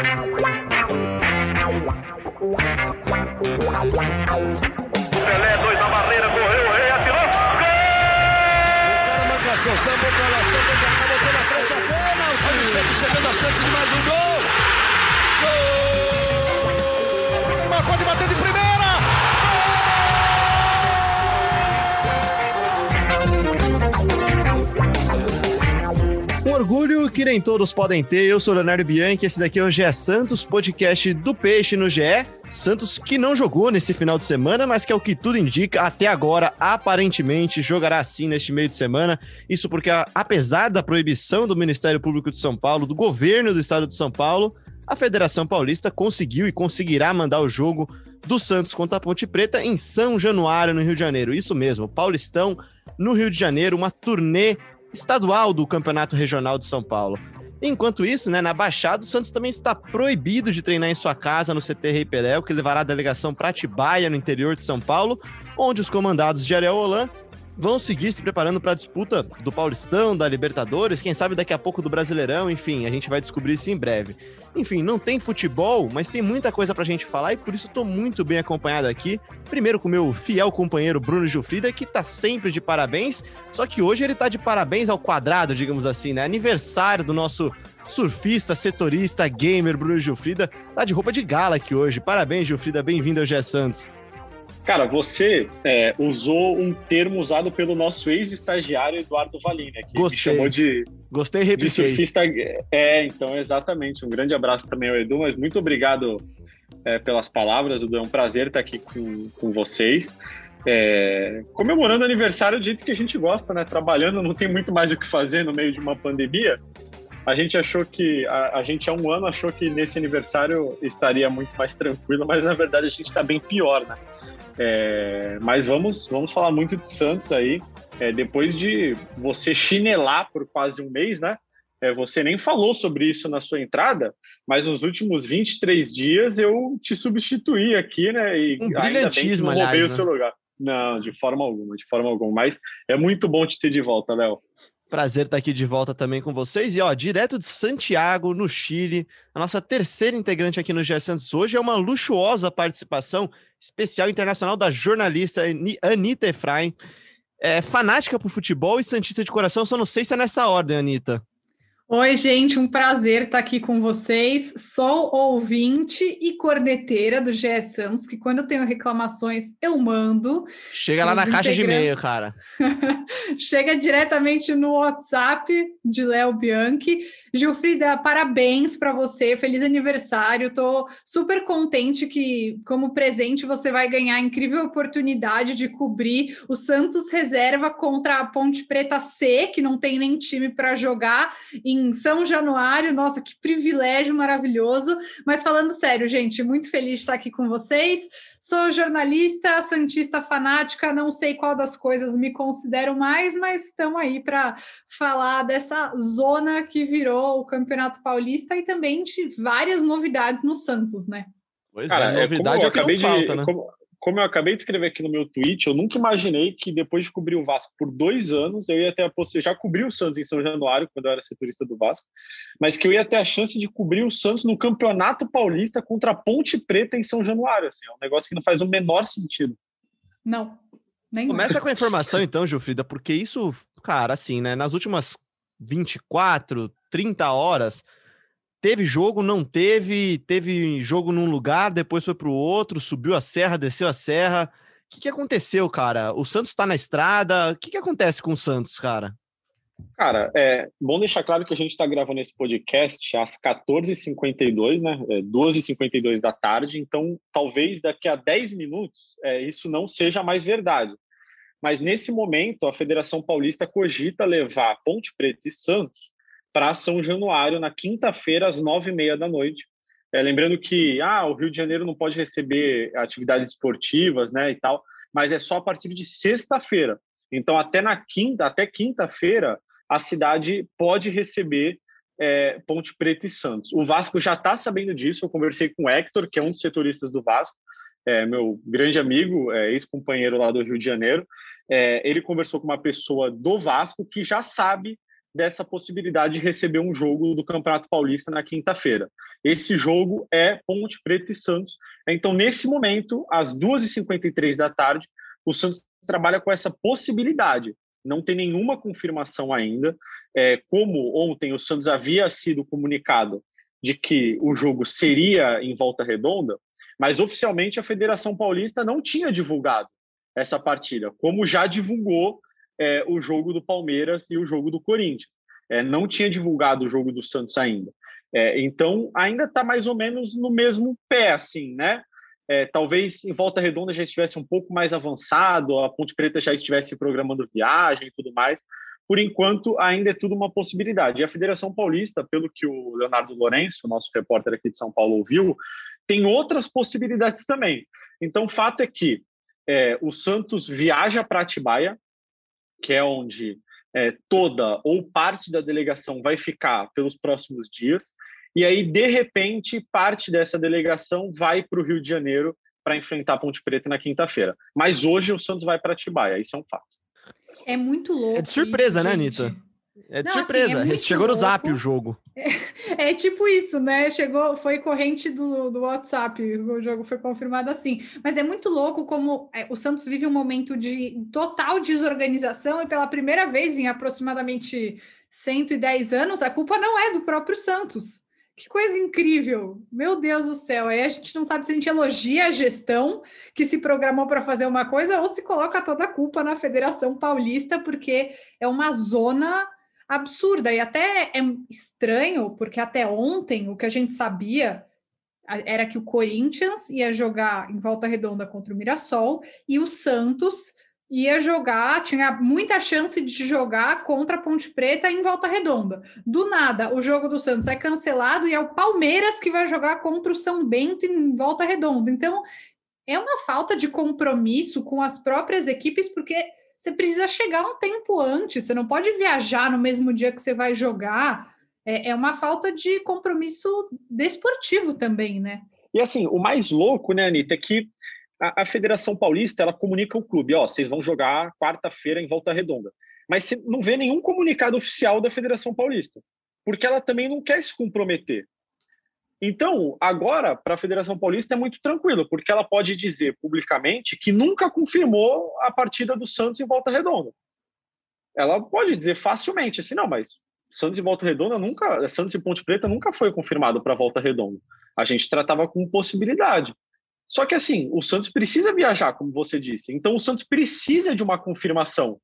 Pelé, dois na barreira, correu, o rei atirou. Gol! O cara marcação, sambou pra lá, sambou pra cá, botou na frente a pênalti. Olha o Santos chegando a chance de mais um gol. Gol! Neymar pode bater de primeira. Orgulho que nem todos podem ter. Eu sou Leonardo Bianchi, esse daqui é o GE Santos, podcast do Peixe no GE. Santos que não jogou nesse final de semana, mas que é o que tudo indica, até agora, aparentemente, jogará sim neste meio de semana. Isso porque, apesar da proibição do Ministério Público de São Paulo, do governo do estado de São Paulo, a Federação Paulista conseguiu e conseguirá mandar o jogo do Santos contra a Ponte Preta em São Januário, no Rio de Janeiro. Isso mesmo, Paulistão no Rio de Janeiro, uma turnê estadual do Campeonato Regional de São Paulo. Enquanto isso, né, na Baixada, o Santos também está proibido de treinar em sua casa no CT Rei Pelé, o que levará a delegação para Atibaia, no interior de São Paulo, onde os comandados de Ariel Holan vão seguir se preparando para a disputa do Paulistão, da Libertadores, quem sabe daqui a pouco do Brasileirão, enfim, a gente vai descobrir isso em breve. Enfim, não tem futebol, mas tem muita coisa pra gente falar e por isso estou muito bem acompanhado aqui. Primeiro com meu fiel companheiro Bruno Gilfrida, que tá sempre de parabéns, só que hoje ele tá de parabéns ao quadrado, digamos assim, né? Aniversário do nosso surfista, setorista, gamer Bruno Gilfrida, tá de roupa de gala aqui hoje. Parabéns, Gilfrida, bem-vindo ao Gé Santos. Cara, você é, usou um termo usado pelo nosso ex-estagiário Eduardo Valina, que Gostei. chamou de, Gostei, de surfista. É, então, exatamente. Um grande abraço também ao Edu, mas muito obrigado é, pelas palavras, Edu. É um prazer estar aqui com, com vocês. É, comemorando o aniversário do jeito que a gente gosta, né? Trabalhando, não tem muito mais o que fazer no meio de uma pandemia. A gente achou que, a, a gente há um ano achou que nesse aniversário estaria muito mais tranquilo, mas na verdade a gente está bem pior, né? É, mas vamos, vamos falar muito de Santos aí. É, depois de você chinelar por quase um mês, né? É, você nem falou sobre isso na sua entrada, mas nos últimos 23 dias eu te substituí aqui, né? E Um ainda bem que brilhantismo, não roubei aliás, o né? seu lugar. Não, de forma alguma, de forma alguma. Mas é muito bom te ter de volta, Léo. Prazer estar aqui de volta também com vocês. E ó, direto de Santiago, no Chile, a nossa terceira integrante aqui no GE Santos hoje é uma luxuosa participação especial internacional da jornalista Ani- Anitta Efraim. É fanática por futebol e santista de coração, só não sei se é nessa ordem, Anitta. Oi, gente, um prazer estar aqui com vocês. Sou ouvinte e corneteira do GE Santos, que quando eu tenho reclamações eu mando. Chega lá na caixa de e-mail, cara. Chega diretamente no WhatsApp de Léo Bianchi. Gilfrida, parabéns para você, feliz aniversário. Estou super contente que, como presente, você vai ganhar a incrível oportunidade de cobrir o Santos reserva contra a Ponte Preta C, que não tem nem time para jogar, em São Januário. Nossa, que privilégio maravilhoso. Mas falando sério, gente, muito feliz de estar aqui com vocês. Sou jornalista, santista fanática, não sei qual das coisas me considero mais, mas estamos aí para falar dessa zona que virou o Campeonato Paulista e também de várias novidades no Santos, né? Pois Cara, é, é, como novidade eu é o que não acabei de- falta, né? como- como eu acabei de escrever aqui no meu tweet, eu nunca imaginei que depois de cobrir o Vasco por dois anos, eu ia ter a possibilidade. Já cobri o Santos em São Januário, quando eu era setorista do Vasco, mas que eu ia ter a chance de cobrir o Santos no Campeonato Paulista contra a Ponte Preta em São Januário. Assim, é um negócio que não faz o menor sentido. Não, nem Começa com a informação então, Gilfrida, porque isso, cara, assim, né? Nas últimas 24, 30 horas, teve jogo, não teve, teve jogo num lugar, depois foi pro outro, subiu a serra, desceu a serra. O que, que aconteceu, cara? O Santos tá na estrada. O que, que acontece com o Santos, cara? Cara, é bom deixar claro que a gente está gravando esse podcast às 14h52, né? É, 2h52 da tarde, então talvez daqui a 10 minutos é, isso não seja mais verdade. Mas nesse momento, a Federação Paulista cogita levar Ponte Preta e Santos para São Januário na quinta-feira, às nove e meia da noite. É, lembrando que ah, o Rio de Janeiro não pode receber atividades esportivas né, e tal, mas é só a partir de sexta-feira. Então, até na quinta, até quinta-feira, a cidade pode receber é, Ponte Preta e Santos. O Vasco já está sabendo disso. Eu conversei com o Hector, que é um dos setoristas do Vasco, é, meu grande amigo, é, ex-companheiro lá do Rio de Janeiro. É, ele conversou com uma pessoa do Vasco que já sabe dessa possibilidade de receber um jogo do Campeonato Paulista na quinta-feira. Esse jogo é Ponte Preta e Santos. Então, nesse momento, às 2h53 da tarde, o Santos trabalha com essa possibilidade. Não tem nenhuma confirmação ainda. É, como ontem o Santos havia sido comunicado de que o jogo seria em volta redonda, mas oficialmente a Federação Paulista não tinha divulgado essa partida, como já divulgou é, o jogo do Palmeiras e o jogo do Corinthians. É, não tinha divulgado o jogo do Santos ainda. É, então, ainda está mais ou menos no mesmo pé, assim, né? É, talvez em Volta Redonda já estivesse um pouco mais avançado, a Ponte Preta já estivesse programando viagem e tudo mais. Por enquanto, ainda é tudo uma possibilidade. E a Federação Paulista, pelo que o Leonardo Lourenço, nosso repórter aqui de São Paulo, ouviu, tem outras possibilidades também. Então, o fato é que é, o Santos viaja para Atibaia, que é onde é, toda ou parte da delegação vai ficar pelos próximos dias, e aí, de repente, parte dessa delegação vai para o Rio de Janeiro para enfrentar a Ponte Preta na quinta-feira. Mas hoje o Santos vai para Atibaia, isso é um fato. É muito louco. É de surpresa, isso, né, gente. Anitta? É de Não, assim, surpresa. é Chegou no muito zap louco. o jogo. É tipo isso, né? Chegou, foi corrente do, do WhatsApp, o jogo foi confirmado assim. Mas é muito louco como é, o Santos vive um momento de total desorganização e pela primeira vez em aproximadamente 110 anos, a culpa não é do próprio Santos. Que coisa incrível! Meu Deus do céu! Aí a gente não sabe se a gente elogia a gestão que se programou para fazer uma coisa ou se coloca toda a culpa na Federação Paulista, porque é uma zona absurda e até é estranho, porque até ontem o que a gente sabia era que o Corinthians ia jogar em volta redonda contra o Mirassol e o Santos ia jogar, tinha muita chance de jogar contra a Ponte Preta em volta redonda. Do nada, o jogo do Santos é cancelado e é o Palmeiras que vai jogar contra o São Bento em volta redonda. Então, é uma falta de compromisso com as próprias equipes, porque você precisa chegar um tempo antes, você não pode viajar no mesmo dia que você vai jogar. É, é uma falta de compromisso desportivo também, né? E assim, o mais louco, né, Anitta, é que a, a Federação Paulista ela comunica ao clube: ó, vocês vão jogar quarta-feira em volta redonda. Mas você não vê nenhum comunicado oficial da Federação Paulista, porque ela também não quer se comprometer. Então, agora, para a Federação Paulista é muito tranquilo, porque ela pode dizer publicamente que nunca confirmou a partida do Santos em volta redonda. Ela pode dizer facilmente assim: não, mas Santos e Volta Redonda nunca, Santos e Ponte Preta nunca foi confirmado para Volta Redonda. A gente tratava com possibilidade. Só que assim, o Santos precisa viajar, como você disse. Então o Santos precisa de uma confirmação.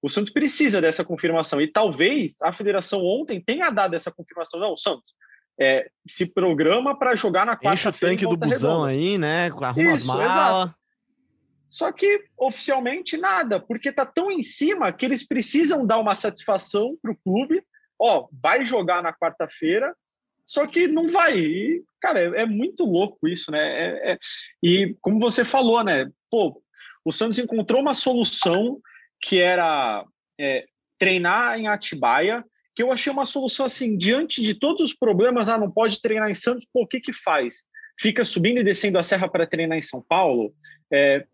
O Santos precisa dessa confirmação e talvez a federação ontem tenha dado essa confirmação. Não, o Santos é, se programa para jogar na quarta Enche o tanque do busão aí, né? Arruma as Isso, malas. Só que oficialmente nada, porque tá tão em cima que eles precisam dar uma satisfação para o clube. Ó, vai jogar na quarta-feira, só que não vai. E, cara, é, é muito louco isso, né? É- é- e como você falou, né? Pô, o Santos encontrou uma solução que era é, treinar em Atibaia, que eu achei uma solução assim, diante de todos os problemas, ah, não pode treinar em Santos, pô, o que que faz? Fica subindo e descendo a serra para treinar em São Paulo? É,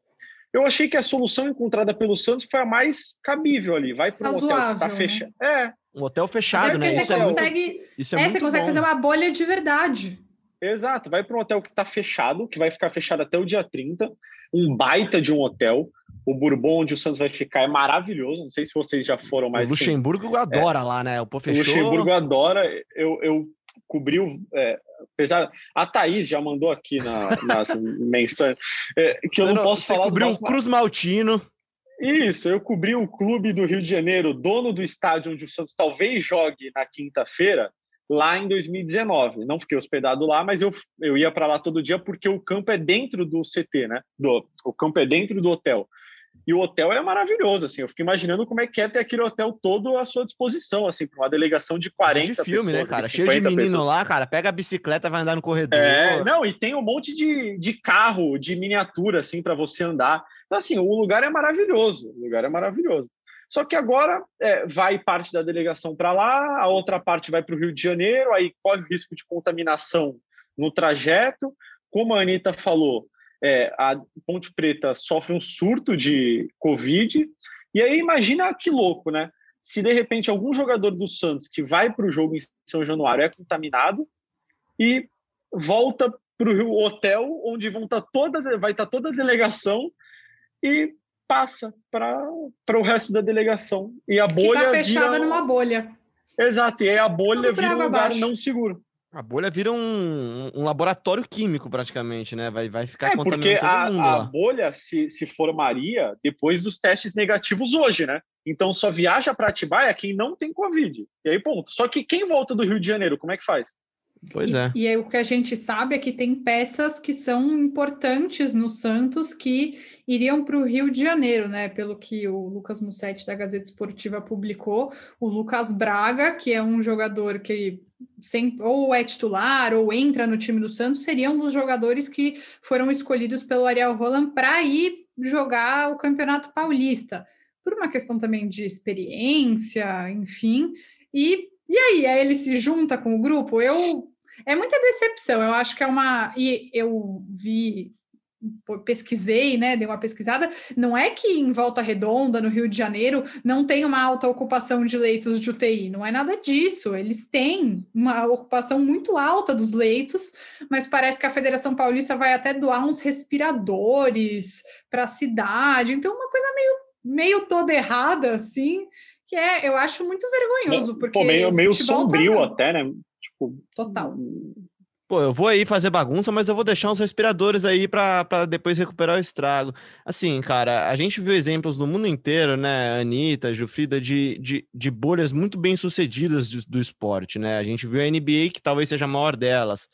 eu achei que a solução encontrada pelo Santos foi a mais cabível ali. Vai para um hotel que está Razoável, né? fechado. É, Um hotel fechado, né? você Isso é, muito, consegue, isso é é, muito você consegue bom. fazer uma bolha de verdade. exato. Vai para um hotel que está fechado, que vai ficar fechado até o dia 30. Um baita de um hotel. O Bourbon, onde o Santos vai ficar, é maravilhoso. Não sei se vocês já foram, O mas sim, Luxemburgo adora lá, né? O pô o fechou. Luxemburgo adora. Eu, eu cobri o. É, apesar. A Thaís já mandou aqui na, nas menções é, que eu Você não posso você falar. do cobriu o Cruz Maltino. Isso, eu cobri o clube do Rio de Janeiro, dono do estádio onde o Santos talvez jogue na quinta-feira, lá em 2019. Não fiquei hospedado lá, mas eu, eu ia para lá todo dia porque o campo é dentro do CT, né? Do, o campo é dentro do hotel. E o hotel é maravilhoso, assim. Eu fico imaginando como é que é ter aquele hotel todo à sua disposição, assim, para uma delegação de 40 de filme, né, pessoas, cara? de Cheio de 50 menino pessoas. lá, cara. Pega a bicicleta, vai andar no corredor. É, não, e tem um monte de, de carro, de miniatura, assim, para você andar. Então, assim, o lugar é maravilhoso. O lugar é maravilhoso. Só que agora é, vai parte da delegação para lá, a outra parte vai para o Rio de Janeiro, aí corre o risco de contaminação no trajeto. Como a Anitta falou, é, a Ponte Preta sofre um surto de Covid. E aí imagina que louco, né? se de repente algum jogador do Santos que vai para o jogo em São Januário é contaminado e volta para o hotel onde vão tá toda, vai estar tá toda a delegação e passa para o resto da delegação. E a bolha. Que tá fechada vira... numa bolha. Exato, e aí a bolha vira um lugar abaixo. não seguro. A bolha vira um, um, laboratório químico, praticamente, né? Vai, vai ficar é, contaminando todo a, mundo. A lá. bolha se, se formaria depois dos testes negativos hoje, né? Então só viaja para Atibaia quem não tem Covid. E aí, ponto. Só que quem volta do Rio de Janeiro, como é que faz? Pois é. E, e aí, o que a gente sabe é que tem peças que são importantes no Santos que iriam para o Rio de Janeiro, né? Pelo que o Lucas Mussetti da Gazeta Esportiva publicou, o Lucas Braga, que é um jogador que sempre, ou é titular ou entra no time do Santos, seria um dos jogadores que foram escolhidos pelo Ariel Roland para ir jogar o Campeonato Paulista, por uma questão também de experiência, enfim. E, e aí, aí ele se junta com o grupo? Eu é muita decepção. Eu acho que é uma. E eu vi pesquisei, né, dei uma pesquisada, não é que em Volta Redonda, no Rio de Janeiro, não tem uma alta ocupação de leitos de UTI, não é nada disso, eles têm uma ocupação muito alta dos leitos, mas parece que a Federação Paulista vai até doar uns respiradores para a cidade, então uma coisa meio, meio toda errada, assim, que é, eu acho muito vergonhoso, porque... Pô, meio, meio tá sombrio tá... até, né? Tipo, Total. Pô, eu vou aí fazer bagunça, mas eu vou deixar uns respiradores aí para depois recuperar o estrago. Assim, cara, a gente viu exemplos no mundo inteiro, né? Anitta, Jufrida, de, de, de bolhas muito bem sucedidas do, do esporte, né? A gente viu a NBA, que talvez seja a maior delas.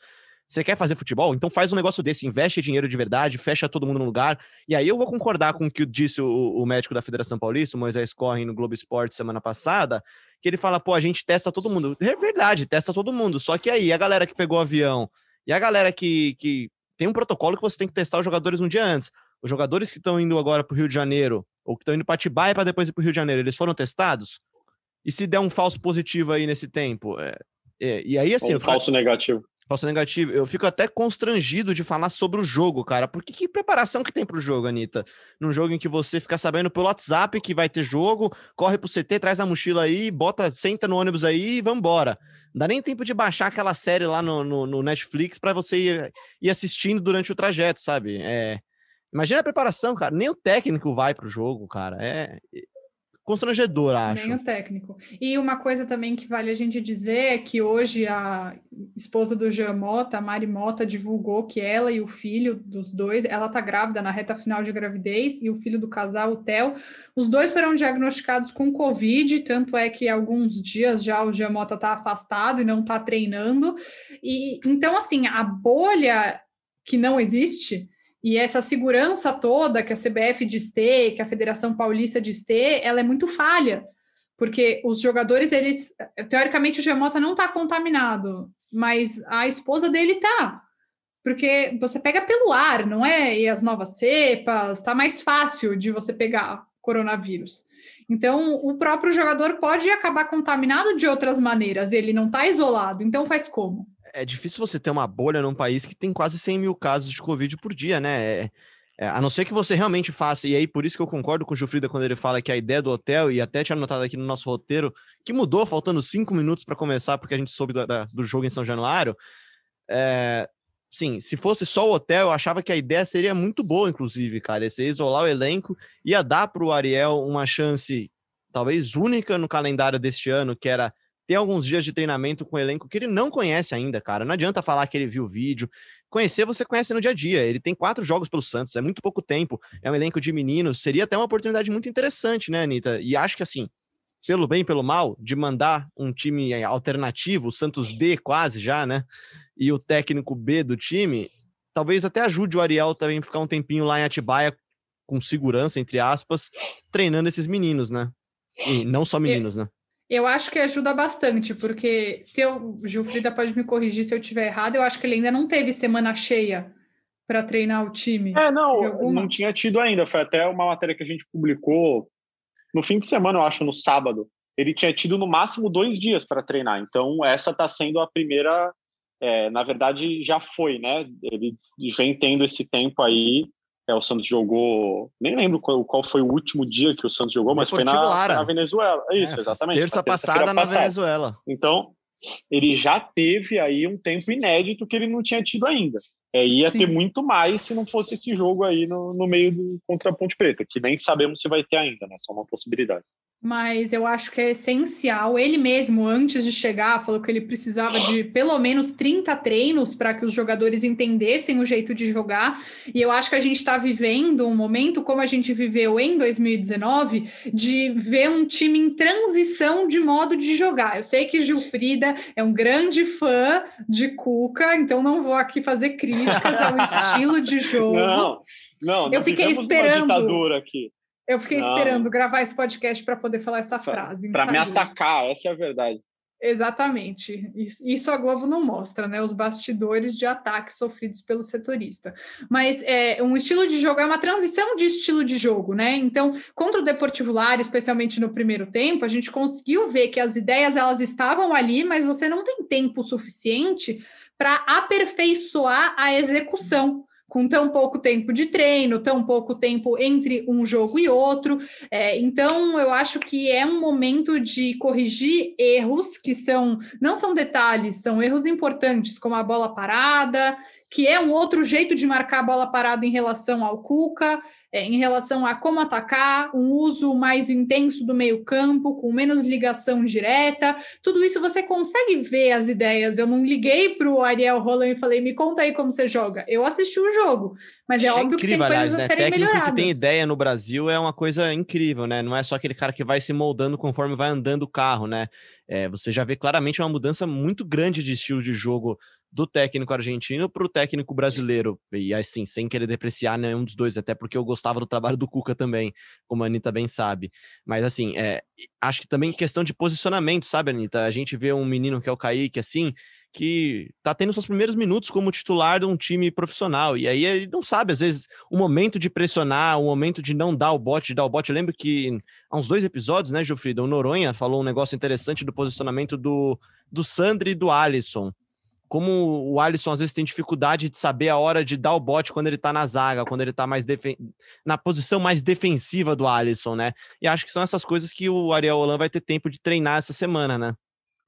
Você quer fazer futebol? Então faz um negócio desse, investe dinheiro de verdade, fecha todo mundo no lugar. E aí eu vou concordar com o que disse o, o médico da Federação Paulista, o Moisés Corre, no Globo Esporte semana passada, que ele fala, pô, a gente testa todo mundo. É verdade, testa todo mundo. Só que aí, a galera que pegou o avião e a galera que, que tem um protocolo que você tem que testar os jogadores um dia antes. Os jogadores que estão indo agora para o Rio de Janeiro, ou que estão indo para Atibaia para depois ir para o Rio de Janeiro, eles foram testados? E se der um falso positivo aí nesse tempo? É, é, e aí, assim. Um falso negativo. Falso negativo. Eu fico até constrangido de falar sobre o jogo, cara. Porque que preparação que tem pro jogo, Anitta? Num jogo em que você fica sabendo pelo WhatsApp que vai ter jogo, corre pro CT, traz a mochila aí, bota, senta no ônibus aí e vambora. Não dá nem tempo de baixar aquela série lá no, no, no Netflix para você ir, ir, assistindo durante o trajeto, sabe? É... Imagina a preparação, cara. Nem o técnico vai pro jogo, cara. É, constrangedor, acho. Nem o técnico. E uma coisa também que vale a gente dizer é que hoje a esposa do Jean Mota, a Mari Mota, divulgou que ela e o filho dos dois, ela tá grávida na reta final de gravidez, e o filho do casal, o Theo, os dois foram diagnosticados com Covid, tanto é que alguns dias já o Jean Mota tá afastado e não tá treinando. E então, assim, a bolha que não existe e essa segurança toda que a CBF diz ter, que a Federação Paulista diz ter, ela é muito falha, porque os jogadores, eles, teoricamente, o Gemota não está contaminado, mas a esposa dele tá, porque você pega pelo ar, não é? E as novas cepas, tá mais fácil de você pegar coronavírus. Então, o próprio jogador pode acabar contaminado de outras maneiras, ele não está isolado, então faz como? É difícil você ter uma bolha num país que tem quase 100 mil casos de Covid por dia, né? É, é, a não ser que você realmente faça, e aí por isso que eu concordo com o Jufrida quando ele fala que a ideia do hotel, e até tinha anotado aqui no nosso roteiro, que mudou faltando cinco minutos para começar, porque a gente soube do, da, do jogo em São Januário. É, sim, se fosse só o hotel, eu achava que a ideia seria muito boa, inclusive, cara. Esse isolar o elenco, ia dar para o Ariel uma chance, talvez única no calendário deste ano, que era ter alguns dias de treinamento com o elenco que ele não conhece ainda, cara. Não adianta falar que ele viu o vídeo. Conhecer você conhece no dia a dia. Ele tem quatro jogos pelo Santos, é muito pouco tempo. É um elenco de meninos. Seria até uma oportunidade muito interessante, né, Anitta? E acho que assim, pelo bem, pelo mal, de mandar um time alternativo, o Santos D quase já, né? E o técnico B do time, talvez até ajude o Ariel também a ficar um tempinho lá em Atibaia, com segurança, entre aspas, treinando esses meninos, né? E não só meninos, né? Eu acho que ajuda bastante, porque se eu, Gilfrida pode me corrigir se eu estiver errado, eu acho que ele ainda não teve semana cheia para treinar o time. É, não, não tinha tido ainda. Foi até uma matéria que a gente publicou no fim de semana, eu acho, no sábado. Ele tinha tido no máximo dois dias para treinar. Então, essa está sendo a primeira. É, na verdade, já foi, né? Ele vem tendo esse tempo aí É, o Santos jogou. Nem lembro qual, qual foi o último dia que o Santos jogou, mas foi na, na, Venezuela. É isso, é, exatamente. Terça passada na Venezuela. Então, ele já teve aí um tempo inédito que ele não tinha tido ainda. É, ia Sim. ter muito mais se não fosse esse jogo aí no, no meio do contra a Ponte Preta, que nem sabemos se vai ter ainda, né? Só uma possibilidade mas eu acho que é essencial. Ele mesmo, antes de chegar, falou que ele precisava de pelo menos 30 treinos para que os jogadores entendessem o jeito de jogar. E eu acho que a gente está vivendo um momento, como a gente viveu em 2019, de ver um time em transição de modo de jogar. Eu sei que Gilfrida é um grande fã de Cuca, então não vou aqui fazer críticas ao estilo de jogo. Não, não, eu fiquei esperando. aqui. Eu fiquei não. esperando gravar esse podcast para poder falar essa frase. Para me atacar, essa é a verdade. Exatamente. Isso, a Globo não mostra, né? Os bastidores de ataques sofridos pelo setorista. Mas é um estilo de jogo é uma transição de estilo de jogo, né? Então, contra o Deportivo Lar, especialmente no primeiro tempo, a gente conseguiu ver que as ideias elas estavam ali, mas você não tem tempo suficiente para aperfeiçoar a execução com tão pouco tempo de treino, tão pouco tempo entre um jogo e outro. É, então, eu acho que é um momento de corrigir erros que são não são detalhes, são erros importantes, como a bola parada, que é um outro jeito de marcar a bola parada em relação ao Cuca, é, em relação a como atacar, um uso mais intenso do meio-campo, com menos ligação direta. Tudo isso você consegue ver as ideias. Eu não liguei para o Ariel Roland e falei, me conta aí como você joga. Eu assisti o jogo, mas é, é óbvio incrível, que tem coisas aliás, a né? serem Técnico melhoradas. que tem ideia no Brasil é uma coisa incrível, né? Não é só aquele cara que vai se moldando conforme vai andando o carro, né? É, você já vê claramente uma mudança muito grande de estilo de jogo do técnico argentino para o técnico brasileiro. E assim, sem querer depreciar nenhum dos dois, até porque eu gostava do trabalho do Cuca também, como a Anitta bem sabe. Mas assim, é, acho que também questão de posicionamento, sabe, Anitta? A gente vê um menino que é o Kaique, assim, que tá tendo seus primeiros minutos como titular de um time profissional. E aí ele não sabe, às vezes, o momento de pressionar, o momento de não dar o bote, de dar o bote. Eu lembro que há uns dois episódios, né, Gilfrida, o Noronha falou um negócio interessante do posicionamento do, do Sandri e do Alisson como o Alisson às vezes tem dificuldade de saber a hora de dar o bote quando ele tá na zaga, quando ele tá mais na posição mais defensiva do Alisson, né? E acho que são essas coisas que o Ariel Holan vai ter tempo de treinar essa semana, né?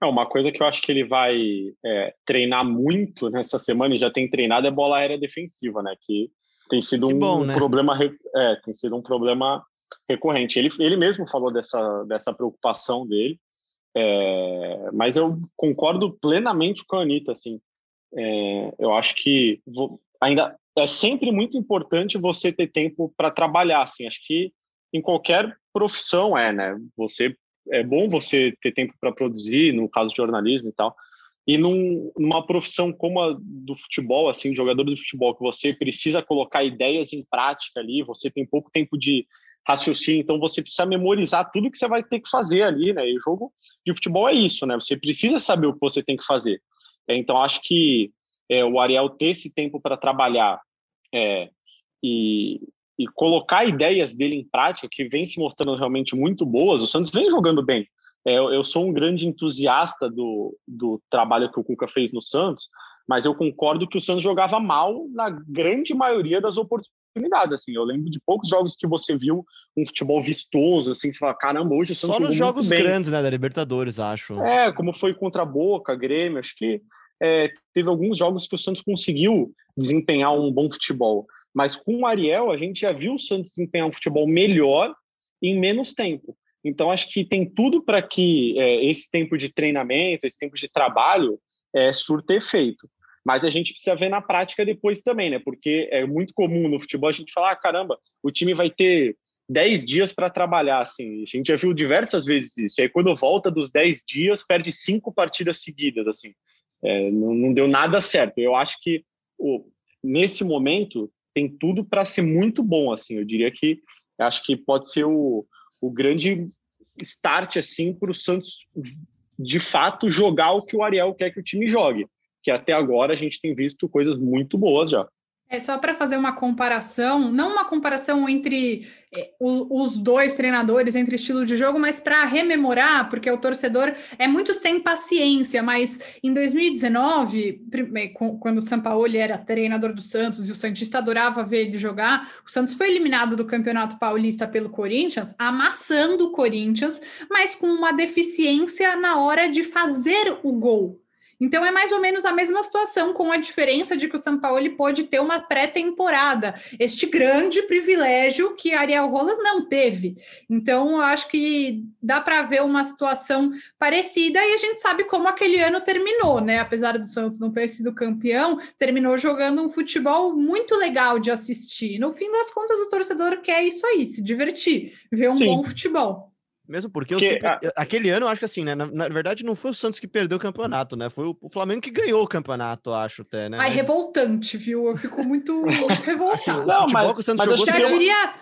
É, uma coisa que eu acho que ele vai é, treinar muito nessa semana e já tem treinado é bola aérea defensiva, né? Que tem sido que um bom, né? problema, é, tem sido um problema recorrente. Ele, ele mesmo falou dessa, dessa preocupação dele. É, mas eu concordo plenamente com a Anitta, assim. É, eu acho que vou, ainda é sempre muito importante você ter tempo para trabalhar, assim. Acho que em qualquer profissão é, né? Você é bom você ter tempo para produzir, no caso de jornalismo e tal. E num, numa profissão como a do futebol, assim, jogador do futebol, que você precisa colocar ideias em prática ali, você tem pouco tempo de raciocínio, então você precisa memorizar tudo que você vai ter que fazer ali, né? E o jogo de futebol é isso, né? Você precisa saber o que você tem que fazer. É, então, acho que é, o Ariel ter esse tempo para trabalhar é, e, e colocar ideias dele em prática, que vem se mostrando realmente muito boas, o Santos vem jogando bem. É, eu sou um grande entusiasta do, do trabalho que o Cuca fez no Santos, mas eu concordo que o Santos jogava mal na grande maioria das oportunidades oportunidades, assim. Eu lembro de poucos jogos que você viu um futebol vistoso, assim, você fala, caramba, hoje o Santos Só nos jogos grandes, né, da Libertadores, acho. É, como foi contra a Boca, Grêmio, acho que é, teve alguns jogos que o Santos conseguiu desempenhar um bom futebol. Mas com o Ariel, a gente já viu o Santos desempenhar um futebol melhor em menos tempo. Então, acho que tem tudo para que é, esse tempo de treinamento, esse tempo de trabalho, é, surta efeito. Mas a gente precisa ver na prática depois também, né? Porque é muito comum no futebol a gente falar: ah, caramba, o time vai ter 10 dias para trabalhar. Assim, a gente já viu diversas vezes isso. E aí, quando volta dos 10 dias, perde cinco partidas seguidas. assim é, não, não, deu nada certo. Eu acho que nesse momento tem tudo para ser muito bom. assim Eu diria que acho que pode ser o, o grande start assim para o Santos de fato jogar o que o Ariel quer que o time jogue que até agora a gente tem visto coisas muito boas já. É só para fazer uma comparação, não uma comparação entre é, os dois treinadores, entre estilo de jogo, mas para rememorar, porque o torcedor é muito sem paciência. Mas em 2019, quando o Sampaoli era treinador do Santos e o Santista adorava ver ele jogar, o Santos foi eliminado do Campeonato Paulista pelo Corinthians, amassando o Corinthians, mas com uma deficiência na hora de fazer o gol. Então é mais ou menos a mesma situação, com a diferença de que o São Paulo pode ter uma pré-temporada, este grande privilégio que Ariel Roland não teve. Então eu acho que dá para ver uma situação parecida e a gente sabe como aquele ano terminou, né? Apesar do Santos não ter sido campeão, terminou jogando um futebol muito legal de assistir. No fim das contas, o torcedor quer isso aí, se divertir, ver um Sim. bom futebol. Mesmo porque, porque sempre, a... aquele ano, eu acho que assim, né? Na, na, verdade, não foi o Santos que perdeu o campeonato, né? Foi o, o Flamengo que ganhou o campeonato, acho até, né? Ai, mas... revoltante, viu? Eu fico muito, muito revoltado. Assim, o não, futebol mas, que o Santos jogou... Já diria,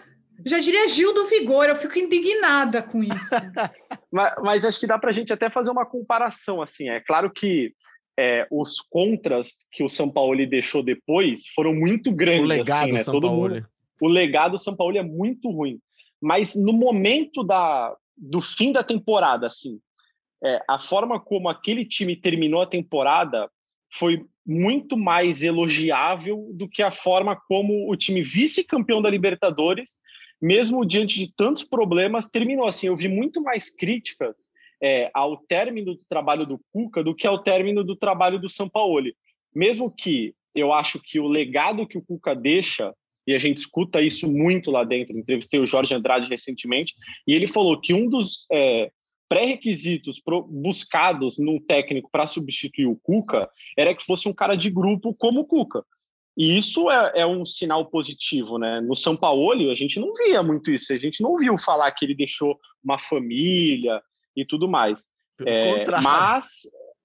já diria Gil do Vigor, eu fico indignada com isso. mas, mas, acho que dá pra gente até fazer uma comparação, assim. É claro que é, os contras que o São Paulo deixou depois foram muito grandes. O legado assim, né? São Todo Paulo. Mundo, o legado do São Paulo é muito ruim. Mas no momento da, do fim da temporada, assim, é, a forma como aquele time terminou a temporada foi muito mais elogiável do que a forma como o time vice-campeão da Libertadores, mesmo diante de tantos problemas, terminou assim. Eu vi muito mais críticas é, ao término do trabalho do Cuca do que ao término do trabalho do Sampaoli. Mesmo que eu acho que o legado que o Cuca deixa e a gente escuta isso muito lá dentro. Entrevistei o Jorge Andrade recentemente, e ele falou que um dos é, pré-requisitos buscados no técnico para substituir o Cuca era que fosse um cara de grupo como o Cuca. E isso é, é, um sinal positivo, né? No São Paulo, a gente não via muito isso. A gente não viu falar que ele deixou uma família e tudo mais. É, mas,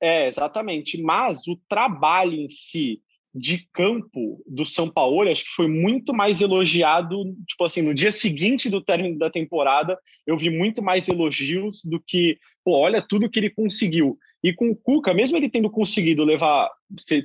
é, exatamente. Mas o trabalho em si, de campo do São Paulo, acho que foi muito mais elogiado, tipo assim, no dia seguinte do término da temporada, eu vi muito mais elogios do que, pô, olha tudo que ele conseguiu. E com o Cuca, mesmo ele tendo conseguido levar,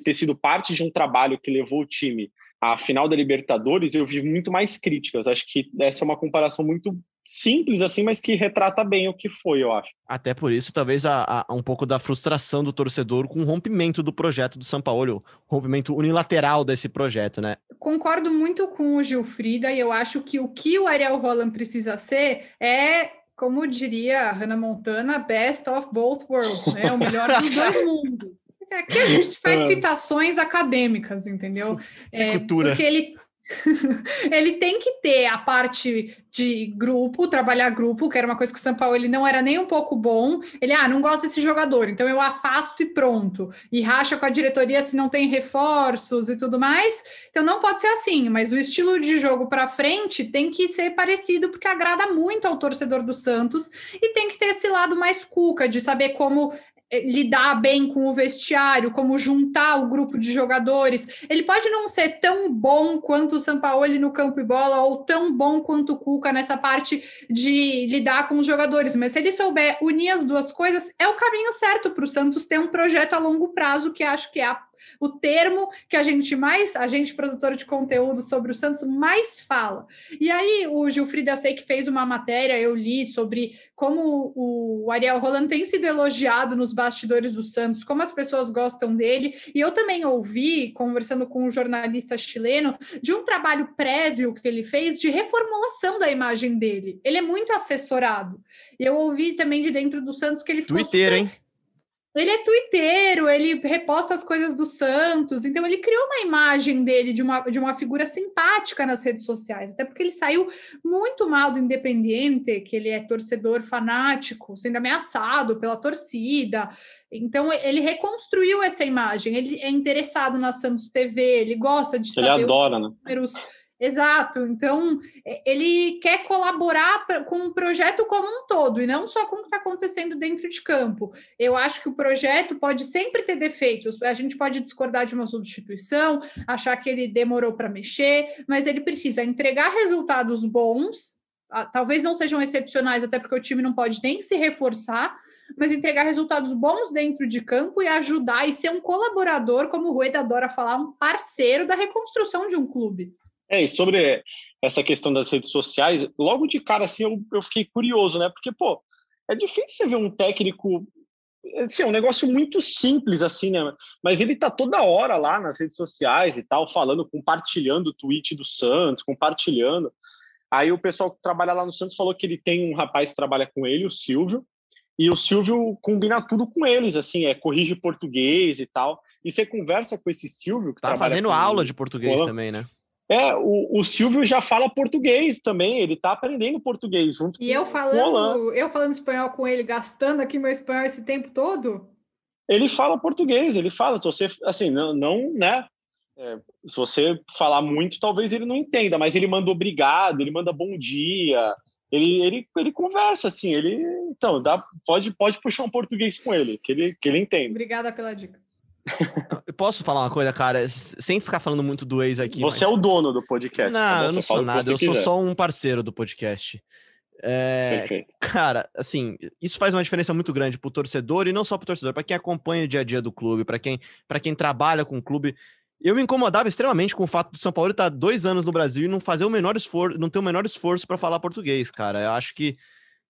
ter sido parte de um trabalho que levou o time à final da Libertadores, eu vi muito mais críticas. Acho que essa é uma comparação muito simples assim, mas que retrata bem o que foi, eu acho. Até por isso, talvez a, a, um pouco da frustração do torcedor com o rompimento do projeto do São Paulo, o rompimento unilateral desse projeto, né? Concordo muito com o Gilfrida e eu acho que o que o Ariel Holland precisa ser é como diria a Hannah Montana, best of both worlds, né? O melhor dos dois mundos. Aqui a gente faz ah. citações acadêmicas, entendeu? É, cultura. Porque ele ele tem que ter a parte de grupo, trabalhar grupo, que era uma coisa que o São Paulo ele não era nem um pouco bom. Ele, ah, não gosta desse jogador, então eu afasto e pronto. E racha com a diretoria se não tem reforços e tudo mais. Então não pode ser assim, mas o estilo de jogo para frente tem que ser parecido, porque agrada muito ao torcedor do Santos e tem que ter esse lado mais cuca, de saber como lidar bem com o vestiário, como juntar o grupo de jogadores. Ele pode não ser tão bom quanto o Sampaoli no campo e bola, ou tão bom quanto o Cuca nessa parte de lidar com os jogadores, mas se ele souber unir as duas coisas, é o caminho certo para o Santos ter um projeto a longo prazo, que acho que é a o termo que a gente mais, a gente produtora de conteúdo sobre o Santos mais fala. E aí o Gilfrida sei que fez uma matéria, eu li sobre como o Ariel Roland tem sido elogiado nos bastidores do Santos, como as pessoas gostam dele. E eu também ouvi, conversando com um jornalista chileno, de um trabalho prévio que ele fez de reformulação da imagem dele. Ele é muito assessorado. E eu ouvi também de dentro do Santos que ele Twitter, super... hein? Ele é twitteiro, ele reposta as coisas do Santos, então ele criou uma imagem dele de uma, de uma figura simpática nas redes sociais, até porque ele saiu muito mal do Independiente, que ele é torcedor fanático, sendo ameaçado pela torcida. Então ele reconstruiu essa imagem, ele é interessado na Santos TV, ele gosta de ele saber adora, os né? números. Né? Exato. Então, é, ele quer colaborar com o projeto como um todo e não só com o que está acontecendo dentro de campo. Eu acho que o projeto pode sempre ter defeitos. A gente pode discordar de uma substituição, achar que ele demorou para mexer, mas ele precisa entregar resultados bons. Talvez não sejam excepcionais, até porque o time não pode nem se reforçar, mas entregar resultados bons dentro de campo e ajudar e ser um colaborador, como o Rueda adora falar, um parceiro da reconstrução de um clube. É, e sobre essa questão das redes sociais, logo de cara, assim, eu, eu fiquei curioso, né? Porque, pô, é difícil você ver um técnico assim, é um negócio muito simples, assim, né? Mas ele tá toda hora lá nas redes sociais e tal, falando, compartilhando o tweet do Santos, compartilhando. Aí o pessoal que trabalha lá no Santos falou que ele tem um rapaz que trabalha com ele, o Silvio, e o Silvio combina tudo com eles, assim, é corrige português e tal. E você conversa com esse Silvio que tá fazendo aula de português também, né? É, o, o Silvio já fala português também, ele tá aprendendo português junto E com, eu falando, eu falando espanhol com ele, gastando aqui meu espanhol esse tempo todo? Ele fala português, ele fala, se você, assim, não, não né, é, se você falar muito, talvez ele não entenda, mas ele manda obrigado, ele manda bom dia, ele, ele, ele conversa, assim, ele, então, dá, pode, pode puxar um português com ele, que ele, que ele entende. Obrigada pela dica. Eu posso falar uma coisa, cara, sem ficar falando muito do ex aqui. Você mas... é o dono do podcast. Não, então eu não sou nada, eu quiser. sou só um parceiro do podcast. É, cara, assim, isso faz uma diferença muito grande pro torcedor e não só pro torcedor, para quem acompanha o dia a dia do clube, para quem, pra quem trabalha com o clube. Eu me incomodava extremamente com o fato do São Paulo estar dois anos no Brasil e não fazer o menor esforço, não ter o menor esforço para falar português, cara. Eu acho que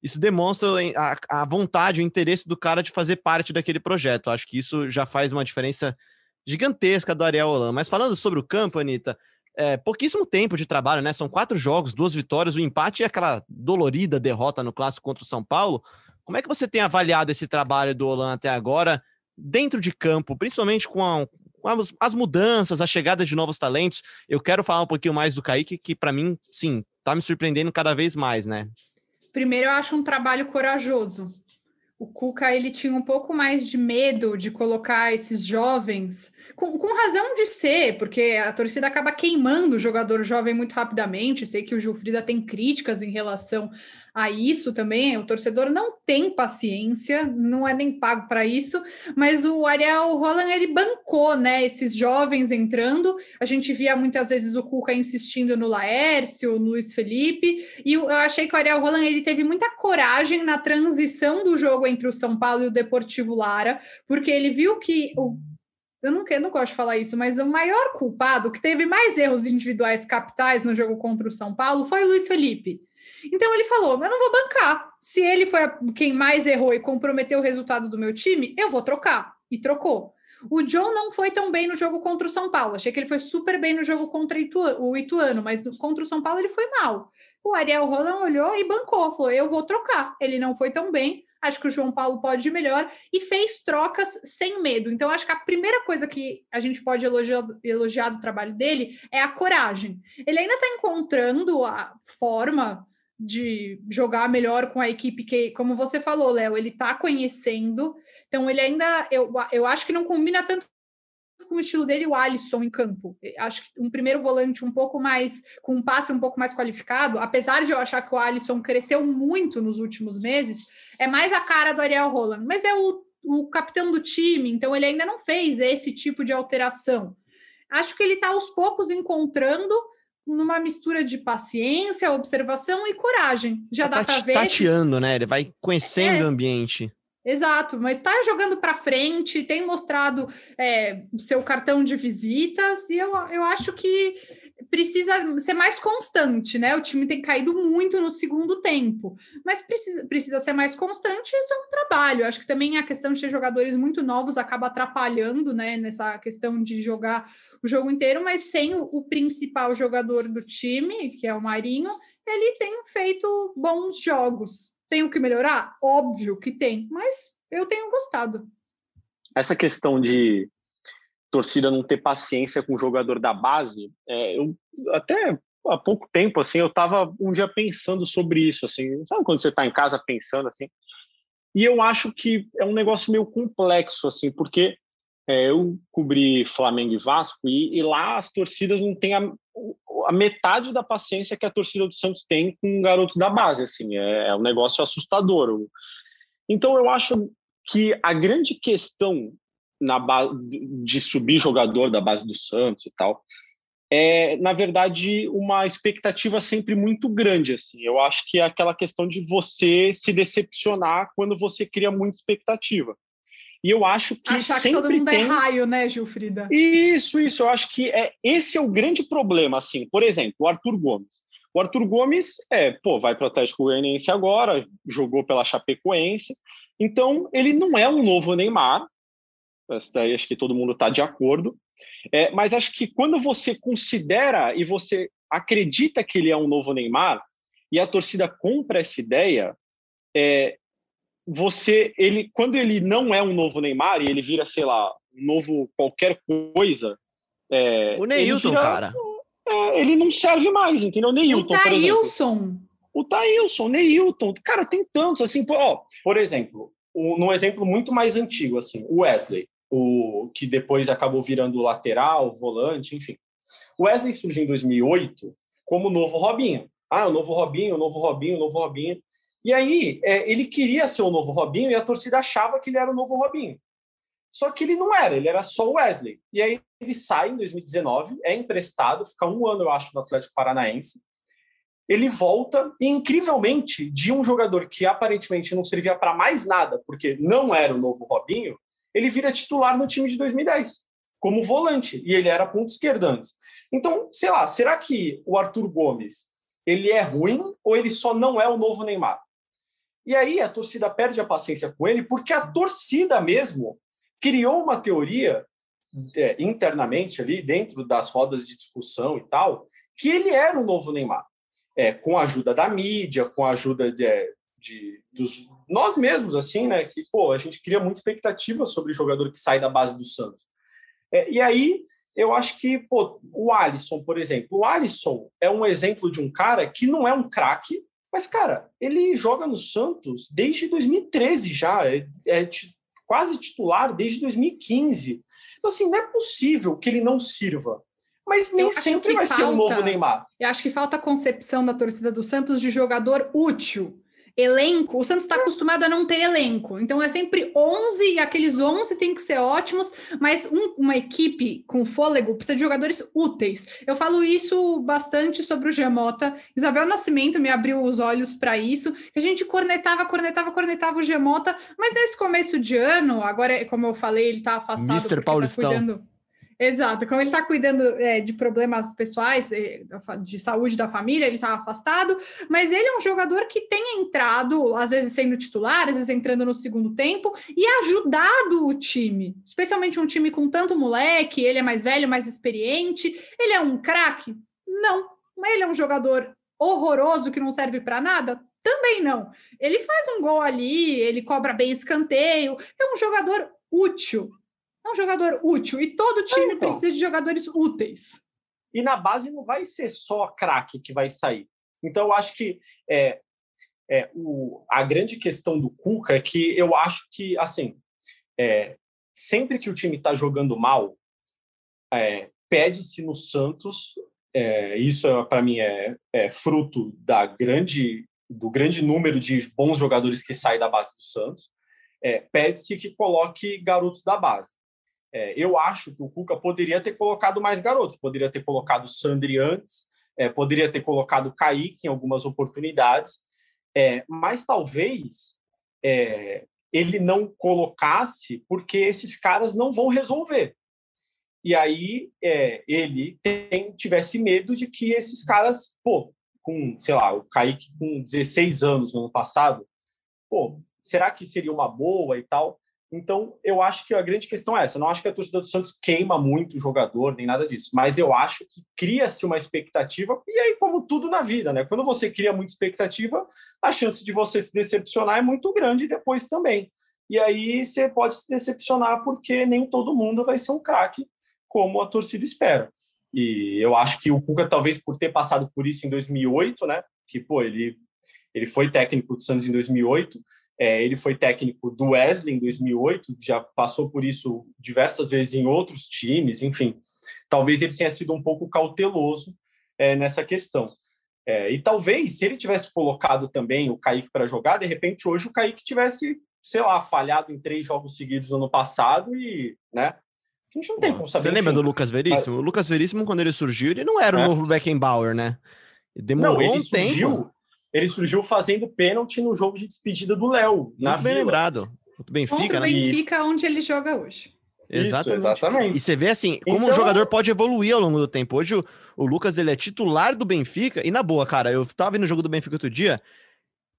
isso demonstra a, a, vontade, o interesse do cara de fazer parte daquele projeto. Acho que isso já faz uma diferença gigantesca do Ariel Holan. Mas falando sobre o campo, Anitta, é, pouquíssimo tempo de trabalho, né? São quatro jogos, duas vitórias, o empate e aquela dolorida derrota no clássico contra o São Paulo. Como é que você tem avaliado esse trabalho do Holan até agora, dentro de campo, principalmente com, a, com as, as, mudanças, a chegada de novos talentos? Eu quero falar um pouquinho mais do Kaique, que para mim, sim, tá me surpreendendo cada vez mais, né? Primeiro, eu acho um trabalho corajoso. O Cuca ele tinha um pouco mais de medo de colocar esses jovens, com, com razão de ser, porque a torcida acaba queimando o jogador jovem muito rapidamente. Sei que o Gilfrida tem críticas em relação a isso também. O torcedor não tem paciência, não é nem pago para isso, mas o Ariel Roland ele bancou, né, esses jovens entrando. A gente via muitas vezes o Cuca insistindo no Laércio, no Luiz Felipe, e eu achei que o Ariel Roland ele teve muita coragem na transição do jogo entre o São Paulo e o Deportivo Lara, porque ele viu que o eu não, eu não gosto de falar isso, mas o maior culpado, que teve mais erros individuais capitais no jogo contra o São Paulo, foi o Luiz Felipe. Então ele falou: eu não vou bancar. Se ele foi quem mais errou e comprometeu o resultado do meu time, eu vou trocar. E trocou. O John não foi tão bem no jogo contra o São Paulo. Achei que ele foi super bem no jogo contra o Ituano, mas contra o São Paulo ele foi mal. O Ariel Roland olhou e bancou, falou: eu vou trocar. Ele não foi tão bem, acho que o João Paulo pode ir melhor e fez trocas sem medo. Então, acho que a primeira coisa que a gente pode elogiar, elogiar do trabalho dele é a coragem. Ele ainda está encontrando a forma de jogar melhor com a equipe que, como você falou, Léo, ele está conhecendo. Então, ele ainda, eu, eu acho que não combina tanto com o estilo dele o Alisson em campo. Acho que um primeiro volante um pouco mais, com um passe um pouco mais qualificado, apesar de eu achar que o Alisson cresceu muito nos últimos meses, é mais a cara do Ariel Roland, mas é o, o capitão do time, então ele ainda não fez esse tipo de alteração. Acho que ele está aos poucos encontrando numa mistura de paciência, observação e coragem. Já tá dá para ver. Tateando, né? Ele vai conhecendo é, o ambiente. Exato, mas está jogando para frente, tem mostrado é, seu cartão de visitas, e eu, eu acho que precisa ser mais constante, né? O time tem caído muito no segundo tempo, mas precisa, precisa ser mais constante, isso é um trabalho. Acho que também a questão de ter jogadores muito novos acaba atrapalhando, né, nessa questão de jogar o jogo inteiro, mas sem o, o principal jogador do time, que é o Marinho, ele tem feito bons jogos. Tem o que melhorar? Óbvio que tem, mas eu tenho gostado. Essa questão de torcida não ter paciência com o jogador da base, é, eu até há pouco tempo assim eu estava um dia pensando sobre isso assim sabe quando você está em casa pensando assim? E eu acho que é um negócio meio complexo assim porque é, eu cobri Flamengo e Vasco e, e, lá as torcidas não têm a, a, metade da paciência que a torcida do Santos tem com garotos da base assim é, é um negócio assustador. Então eu acho que a grande questão na base de subir jogador da base do Santos e tal é, na verdade, uma expectativa sempre muito grande. Assim. Eu acho que é aquela questão de você se decepcionar quando você cria muita expectativa. E eu acho que Achar sempre que todo mundo é tem... é raio, né, Gilfrida? Isso, isso. Eu acho que é esse é o grande problema. Assim, por exemplo, o Arthur Gomes. O Arthur Gomes é, pô, vai para o Atlético Goianiense agora, jogou pela Chapecoense. Então, ele não é um novo Neymar. Isso daí acho que todo mundo está de acordo. É, mas acho que quando você considera e você acredita que ele é um novo Neymar e a torcida compra essa ideia, é, você, ele, quando ele não é um novo Neymar e ele vira, sei lá, um novo qualquer coisa. É, o Neilton, vira, cara. É, ele não serve mais, entendeu? Neilton, o Thailson. O Thailson, Neilton. Cara, tem tantos, assim, ó, por exemplo, um, num exemplo muito mais antigo, assim, o Wesley o que depois acabou virando lateral, volante, enfim. O Wesley surgiu em 2008 como novo Robinho. Ah, o novo Robinho, o novo Robinho, o novo Robinho. E aí, é, ele queria ser o novo Robinho e a torcida achava que ele era o novo Robinho. Só que ele não era, ele era só o Wesley. E aí ele sai em 2019, é emprestado, fica um ano, eu acho, no Atlético Paranaense. Ele volta e, incrivelmente, de um jogador que aparentemente não servia para mais nada, porque não era o novo Robinho, ele vira titular no time de 2010, como volante, e ele era ponto esquerdo antes. Então, sei lá, será que o Arthur Gomes ele é ruim ou ele só não é o novo Neymar? E aí a torcida perde a paciência com ele porque a torcida mesmo criou uma teoria é, internamente ali dentro das rodas de discussão e tal que ele era o novo Neymar, é, com a ajuda da mídia, com a ajuda de, é, de, dos, nós mesmos, assim, né? Que, pô, a gente cria muita expectativa sobre o jogador que sai da base do Santos. É, e aí, eu acho que, pô, o Alisson, por exemplo, o Alisson é um exemplo de um cara que não é um craque, mas, cara, ele joga no Santos desde 2013 já, é, é quase titular desde 2015. Então, assim, não é possível que ele não sirva. Mas nem sempre vai falta, ser o novo Neymar. Eu acho que falta a concepção da torcida do Santos de jogador útil elenco, o Santos está acostumado a não ter elenco. Então é sempre 11 e aqueles 11 têm que ser ótimos, mas um, uma equipe com fôlego precisa de jogadores úteis. Eu falo isso bastante sobre o Gemota. Isabel Nascimento me abriu os olhos para isso. A gente cornetava, cornetava, cornetava o Gemota, mas nesse começo de ano, agora, como eu falei, ele está afastado. Tá Paulistão. Tá cuidando Exato, como ele está cuidando é, de problemas pessoais, é, de saúde da família, ele está afastado, mas ele é um jogador que tem entrado, às vezes sendo titular, às vezes entrando no segundo tempo, e ajudado o time, especialmente um time com tanto moleque, ele é mais velho, mais experiente, ele é um craque? Não, mas ele é um jogador horroroso que não serve para nada? Também não. Ele faz um gol ali, ele cobra bem escanteio, é um jogador útil é um jogador útil e todo time então. precisa de jogadores úteis. E na base não vai ser só craque que vai sair. Então, eu acho que é, é, o, a grande questão do Cuca é que eu acho que, assim, é, sempre que o time está jogando mal, é, pede-se no Santos, é, isso é, para mim é, é, fruto da grande, do grande número de bons jogadores que saem da base do Santos, pede-se que coloque garotos da base. É, eu acho que o Cuca poderia ter colocado mais garotos, poderia ter colocado o Sandri antes, é, poderia ter colocado o Kaique em algumas oportunidades, é, mas talvez é, ele não colocasse porque esses caras não vão resolver. E aí é, ele tem, tivesse medo de que esses caras, pô, com, sei lá, o Kaique com 16 anos no ano passado, pô, será que seria uma boa e tal? Então, eu acho que a grande questão é essa. Eu não acho que a torcida do Santos queima muito o jogador, nem nada disso. Mas eu acho que cria-se uma expectativa. E aí, como tudo na vida, né? Quando você cria muita expectativa, a chance de você se decepcionar é muito grande depois também. E aí você pode se decepcionar porque nem todo mundo vai ser um craque como a torcida espera. E eu acho que o Cuca, talvez por ter passado por isso em 2008, né? Que, pô, ele, ele foi técnico do Santos em 2008 é, ele foi técnico do Wesley em 2008, já passou por isso diversas vezes em outros times, enfim. Talvez ele tenha sido um pouco cauteloso é, nessa questão. É, e talvez, se ele tivesse colocado também o Kaique para jogar, de repente hoje o Kaique tivesse, sei lá, falhado em três jogos seguidos no ano passado e, né? A gente não tem como saber. Você lembra enfim. do Lucas Veríssimo? O Lucas Veríssimo, quando ele surgiu, ele não era o É. novo Beckenbauer, né? Demorou Não, ele um surgiu, tempo. Ele surgiu fazendo pênalti no jogo de despedida do Léo, na Muito bem Vila. lembrado. Muito Benfica, Contra o né? Benfica, onde ele joga hoje. Isso, exatamente. E você vê assim, como um Então- jogador pode evoluir ao longo do tempo. Hoje o, o Lucas ele é titular do Benfica, e na boa, cara, eu tava vendo o jogo do Benfica outro dia.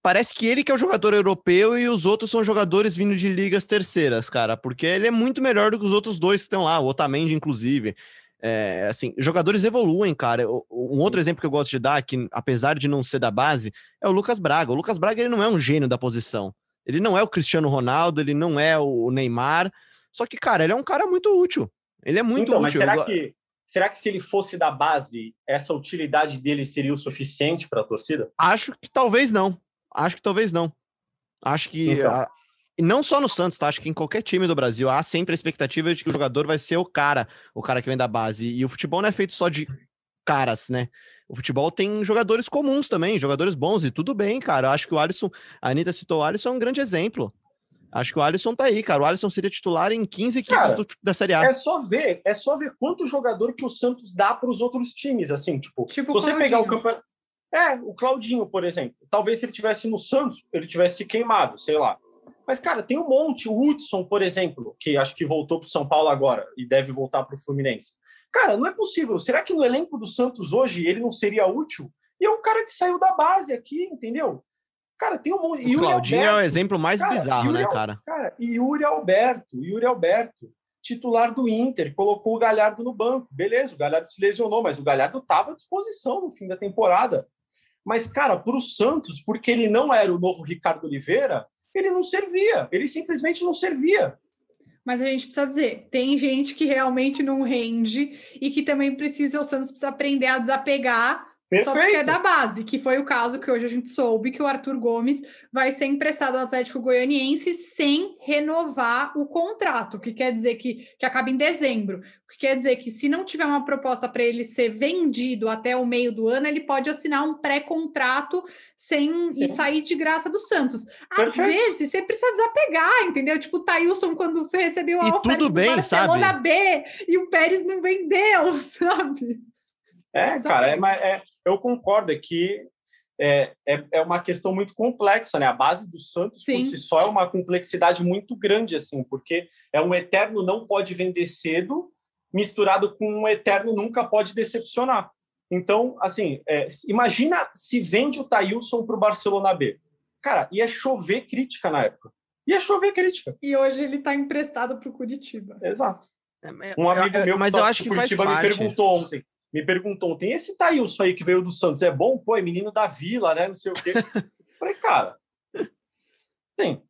Parece que ele que é o jogador europeu e os outros são jogadores vindo de ligas terceiras, cara, porque ele é muito melhor do que os outros dois que estão lá, o Otamendi, inclusive. É, assim, jogadores evoluem, cara. Um outro exemplo que eu gosto de dar, que apesar de não ser da base, é o Lucas Braga. O Lucas Braga ele não é um gênio da posição. Ele não é o Cristiano Ronaldo, ele não é o Neymar. Só que, cara, ele é um cara muito útil. Ele é muito então, mas útil. será Eu- que, será que se ele fosse da base, essa utilidade dele seria o suficiente para a torcida? Acho que talvez não. Acho que talvez não. Acho que. Então. a- e não só no Santos, tá? Acho que em qualquer time do Brasil há sempre a expectativa de que o jogador vai ser o cara, o cara que vem da base. E o futebol não é feito só de caras, né? O futebol tem jogadores comuns também, jogadores bons, e tudo bem, cara. Eu acho que o Alisson, a Anitta citou o Alisson, é um grande exemplo. Acho que o Alisson tá aí, cara. O Alisson seria titular em 15 equipes do- da Série A. É só ver, é só ver quanto jogador que o Santos dá para os outros times, assim, tipo, Tipo se você pegar o Claudinho. campeonato. É, o Claudinho, por exemplo. Talvez se ele tivesse no Santos, ele tivesse se queimado, sei lá. Mas, cara, tem um monte. O Hudson, por exemplo, que acho que voltou para o São Paulo agora e deve voltar para o Fluminense. Cara, não é possível. Será que no elenco do Santos hoje ele não seria útil? E é um cara que saiu da base aqui, entendeu? Cara, tem um monte. O Yuri Claudinho é o Alberto. exemplo mais Cara, bizarro, Yuri né, cara? Cara, e Yuri Alberto, Yuri Alberto, titular do Inter, colocou o Galhardo no banco. Beleza, o Galhardo se lesionou, mas o Galhardo estava à disposição no fim da temporada. Mas, cara, para o Santos, porque ele não era o novo Ricardo Oliveira, ele não servia. Ele simplesmente não servia. Mas a gente precisa dizer, tem gente que realmente não rende e que também precisa, o Santos precisa aprender a desapegar só porque é Perfeito. da base, que foi o caso que hoje a gente soube que o Arthur Gomes vai ser emprestado ao Atlético Goianiense sem renovar o contrato, o que quer dizer que, que acaba em dezembro. O que quer dizer que se não tiver uma proposta para ele ser vendido até o meio do ano, ele pode assinar um pré-contrato sem e Sim. sair de graça do Santos. Às Perfeito. vezes você precisa desapegar, entendeu? Tipo o Thailson quando recebeu a E oferta tudo do bem, Barcelona sabe? B e o Pérez não vendeu, sabe? É, cara, é, mas é- eu concordo é que é, é, é uma questão muito complexa, né? A base do Santos Sim. por si só é uma complexidade muito grande, assim, porque é um eterno não pode vender cedo, misturado com um eterno nunca pode decepcionar. Então, assim, é, imagina se vende o Thailson para o Barcelona B. Cara, ia chover crítica na época. Ia chover crítica, E hoje ele está emprestado para o Curitiba. exato. É, Um amigo eu- meu mas que eu acho que pro faz Curitiba me parte. perguntou ontem. Me perguntou ontem, esse Thailson aí que veio do Santos é bom? Pô, é menino da vila, né? Não sei o quê. Falei, cara, sim.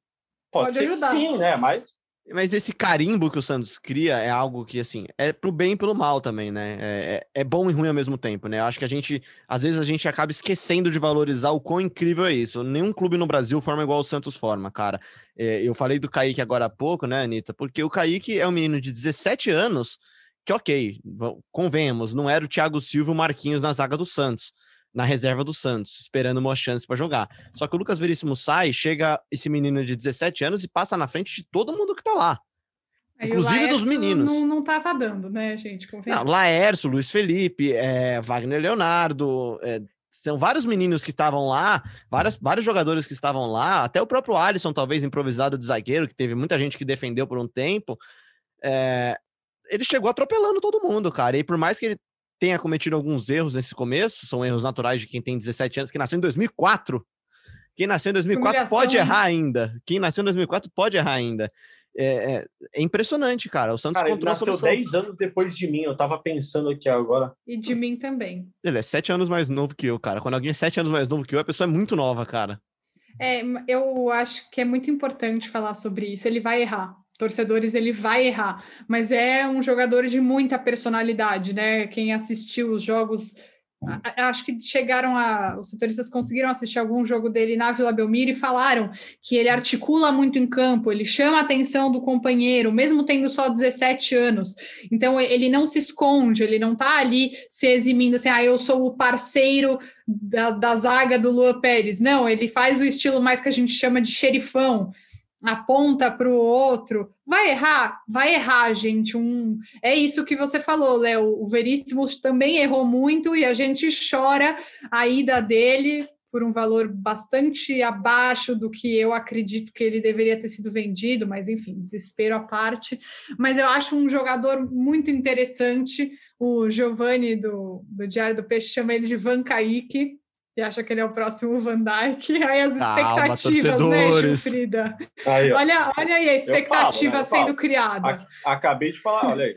Pode, Pode ser ajudar. sim, né? Mas Mas esse carimbo que o Santos cria é algo que, assim, é pro bem e pelo mal também, né? É, é- é bom e ruim ao mesmo tempo, né? Eu acho que a gente, às vezes, a gente acaba esquecendo de valorizar o quão incrível é isso. Nenhum clube no Brasil forma igual o Santos forma, cara. É, eu falei do Kaique agora há pouco, né, Anitta? Porque o Kaique é um menino de 17 anos que, ok, convenhamos, não era o Thiago Silva e o Marquinhos na zaga do Santos. Na reserva do Santos, esperando uma chance para jogar. Só que o Lucas Veríssimo sai, chega esse menino de 17 anos e passa na frente de todo mundo que tá lá. Aí Inclusive dos meninos. Não, não tava dando, né, gente? Não. Laércio, Luiz Felipe, é, Wagner Leonardo, é, são vários meninos que estavam lá, várias, vários jogadores que estavam lá, até o próprio Alisson, talvez improvisado de zagueiro, que teve muita gente que defendeu por um tempo. é, ele chegou atropelando todo mundo, cara. E por mais que ele tenha cometido alguns erros nesse começo, são erros naturais de quem tem 17 anos, que nasceu em 2004. Quem nasceu em 2004 Humilhação, pode hein? errar ainda. Quem nasceu em 2004 pode errar ainda. É, é- é impressionante, cara. O Santos cara, ele encontrou a nasceu solução. 10 anos depois de mim. Eu tava pensando aqui agora. E de mim também. Ele é sete anos mais novo que eu, cara. Quando alguém é sete anos mais novo que eu, a pessoa é muito nova, cara. É, eu acho que é muito importante falar sobre isso. Ele vai errar. Torcedores, ele vai errar. Mas é um jogador de muita personalidade, né? Quem assistiu os jogos. Acho que chegaram a. Os setoristas conseguiram assistir algum jogo dele na Vila Belmiro e falaram que ele articula muito em campo, ele chama a atenção do companheiro, mesmo tendo só 17 anos. Então, ele não se esconde, ele não tá ali se eximindo assim, ah, eu sou o parceiro da, da zaga do Lua Pérez. Não, ele faz o estilo mais que a gente chama de xerifão. Aponta para o outro. Vai errar? Vai errar, gente. Um... É isso que você falou, Léo. O Veríssimo também errou muito e a gente chora a ida dele por um valor bastante abaixo do que eu acredito que ele deveria ter sido vendido, mas enfim, desespero à parte. Mas eu acho um jogador muito interessante. O Giovanni do, do Diário do Peixe chama ele de Van Kaique, e acha que ele é o próximo Van Dyke. Aí as Calma, expectativas, né, Gilfrida? Aí, olha, olha aí a expectativa falo, né? sendo criada. Acabei de falar, olha aí.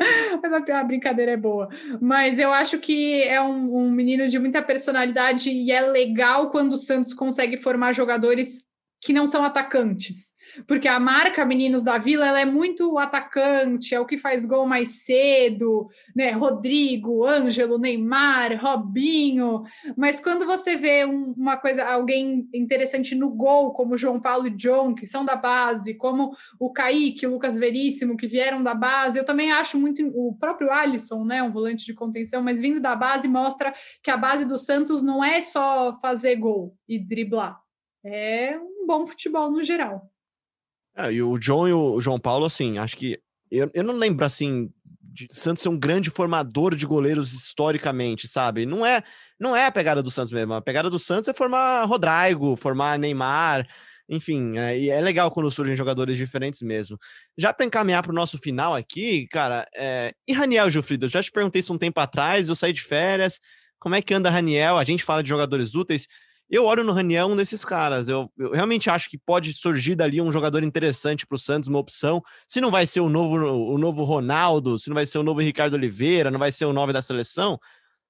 Mas a, a, brincadeira é boa. Mas eu acho que é um, um, menino de muita personalidade e é legal quando o Santos consegue formar jogadores que não são atacantes porque a marca Meninos da Vila ela é muito atacante, é o que faz gol mais cedo, né? Rodrigo, Ângelo, Neymar, Robinho. Mas quando você vê um, uma coisa, alguém interessante no gol, como João Paulo e John, que são da base, como o Kaique, o Lucas Veríssimo, que vieram da base, eu também acho muito o próprio Alisson, né? Um volante de contenção, mas vindo da base mostra que a base do Santos não é só fazer gol e driblar. É um bom futebol no geral. É, e o John e o João Paulo, assim, acho que. Eu, eu não lembro, assim, de Santos ser um grande formador de goleiros historicamente, sabe? Não é, não é a pegada do Santos mesmo. A pegada do Santos é formar Rodrigo, formar Neymar, enfim, é, e é legal quando surgem jogadores diferentes mesmo. Já para encaminhar para o nosso final aqui, cara, é... e Raniel Gilfrido? Eu já te perguntei isso um tempo atrás, eu saí de férias. Como é que anda Raniel? A gente fala de jogadores úteis. Eu olho no Raniel um desses caras. Eu, eu, realmente acho que pode surgir dali um jogador interessante para o Santos, uma opção. Se não vai ser o novo, o novo Ronaldo, se não vai ser o novo Ricardo Oliveira, não vai ser o nove da seleção,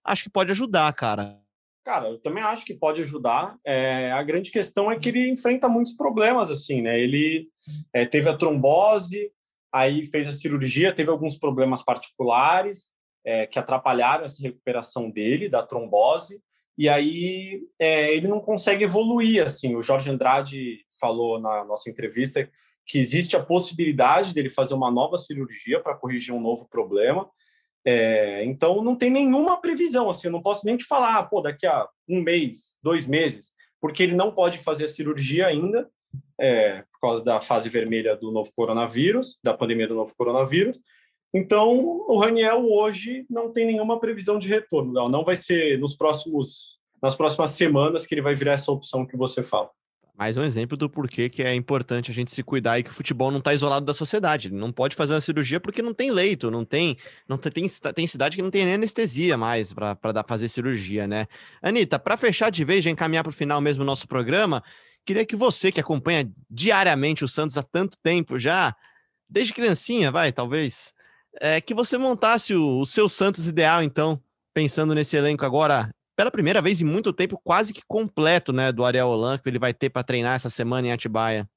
acho que pode ajudar, cara. Cara, eu também acho que pode ajudar. É, a grande questão é que ele enfrenta muitos problemas, assim, né? Ele é, teve a trombose, aí fez a cirurgia, teve alguns problemas particulares é, que atrapalharam essa recuperação dele da trombose e aí é, ele não consegue evoluir assim. O Jorge Andrade falou na nossa entrevista que existe a possibilidade dele fazer uma nova cirurgia para corrigir um novo problema. É, então não tem nenhuma previsão assim. Eu não posso nem te falar, ah, pô, daqui a um mês, dois meses, porque ele não pode fazer a cirurgia ainda. É, por causa da fase vermelha do novo coronavírus, da pandemia do novo coronavírus. Então, o Raniel hoje não tem nenhuma previsão de retorno. Não, não vai ser nos próximos, nas próximas semanas que ele vai virar essa opção que você fala. Mais um exemplo do porquê que é importante a gente se cuidar e que o futebol não está isolado da sociedade. Ele não pode fazer a cirurgia porque não tem leito, não tem, não tem, tem cidade que não tem nem anestesia mais para fazer cirurgia, né? Anitta, para fechar de vez, já encaminhar para o final mesmo o nosso programa, queria que você que acompanha diariamente o Santos há tanto tempo já, desde criancinha, vai, talvez, é, que você montasse o, o seu Santos ideal, então, pensando nesse elenco agora, pela primeira vez em muito tempo, quase que completo, né, do Ariel Holan, que ele vai ter para treinar essa semana em Atibaia.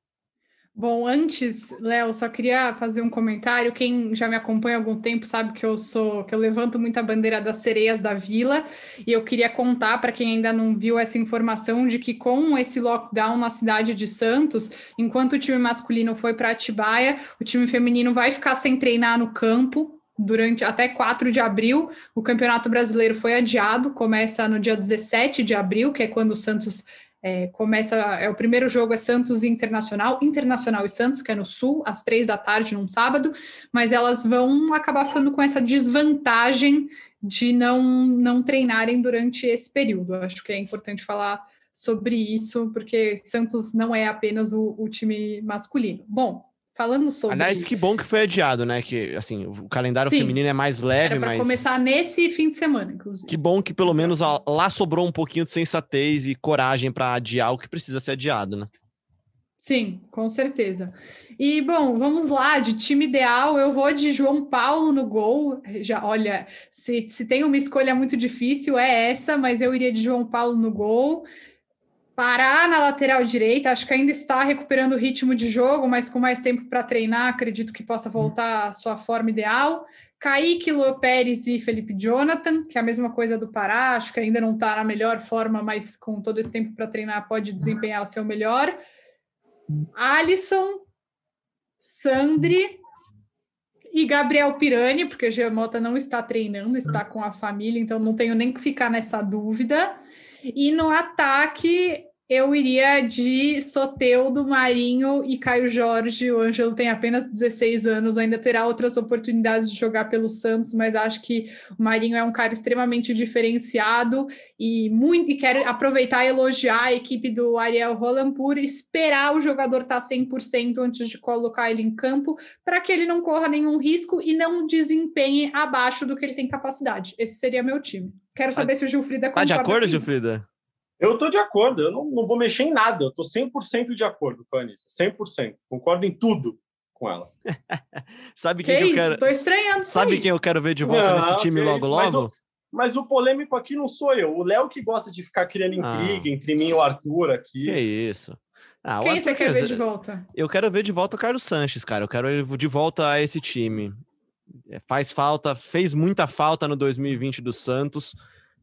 Bom, antes, Léo, só queria fazer um comentário. Quem já me acompanha há algum tempo sabe que eu sou que eu levanto muito a bandeira das sereias da vila, e eu queria contar para quem ainda não viu essa informação de que com esse lockdown na cidade de Santos, enquanto o time masculino foi para Atibaia, o time feminino vai ficar sem treinar no campo durante até 4 de abril. O Campeonato Brasileiro foi adiado, começa no dia 17 de abril, que é quando o Santos é, começa, é o primeiro jogo é Santos Internacional, Internacional e Santos, que é no Sul, às três da tarde, num sábado, mas elas vão acabar ficando com essa desvantagem de não, não treinarem durante esse período. Acho que é importante falar sobre isso, porque Santos não é apenas o, o time masculino. Bom, Falando sobre. Aliás, que bom que foi adiado, né? Que assim, o calendário Sim, feminino é mais leve, era mas. começar nesse fim de semana, inclusive. Que bom que pelo menos lá sobrou um pouquinho de sensatez e coragem para adiar o que precisa ser adiado, né? Sim, com certeza. E bom, vamos lá, de time ideal, eu vou de João Paulo no gol. Já, olha, se, se tem uma escolha muito difícil, é essa, mas eu iria de João Paulo no gol. Pará na lateral direita, acho que ainda está recuperando o ritmo de jogo, mas com mais tempo para treinar, acredito que possa voltar à sua forma ideal. Kaique, Lô Pérez e Felipe Jonathan, que é a mesma coisa do Pará, acho que ainda não está na melhor forma, mas com todo esse tempo para treinar pode desempenhar o seu melhor. Alisson, Sandri e Gabriel Pirani, porque o Giamota não está treinando, está com a família, então não tenho nem que ficar nessa dúvida. E no ataque, Eu iria de Soteudo, Marinho e Caio Jorge. O Ângelo tem apenas 16 anos, ainda terá outras oportunidades de jogar pelo Santos, mas acho que o Marinho é um cara extremamente diferenciado e muito e quero aproveitar e elogiar a equipe do Ariel Roland por esperar o jogador estar tá 100% antes de colocar ele em campo, para que ele não corra nenhum risco e não desempenhe abaixo do que ele tem capacidade. Esse seria meu time. Quero saber tá, se o Gilfrida concorda. Tá de acordo, Gilfrida? Eu estou de acordo, eu não, não, vou mexer em nada, eu estou 100% de acordo com a Anitta, 100%. Concordo em tudo com ela. Sabe quem que, que eu quero? Tô estranhando. Sabe quem eu quero ver de volta não, nesse time logo logo? Mas o, mas o, polêmico aqui não sou eu, o Léo que gosta de ficar criando ah. intriga ah. entre mim e o Arthur aqui. Que isso. Ah, Quem você quer ver de volta? Eu quero ver de volta o Carlos Sanches, cara. Eu quero ele de volta a esse time. É, faz falta, fez muita falta no 2020 do Santos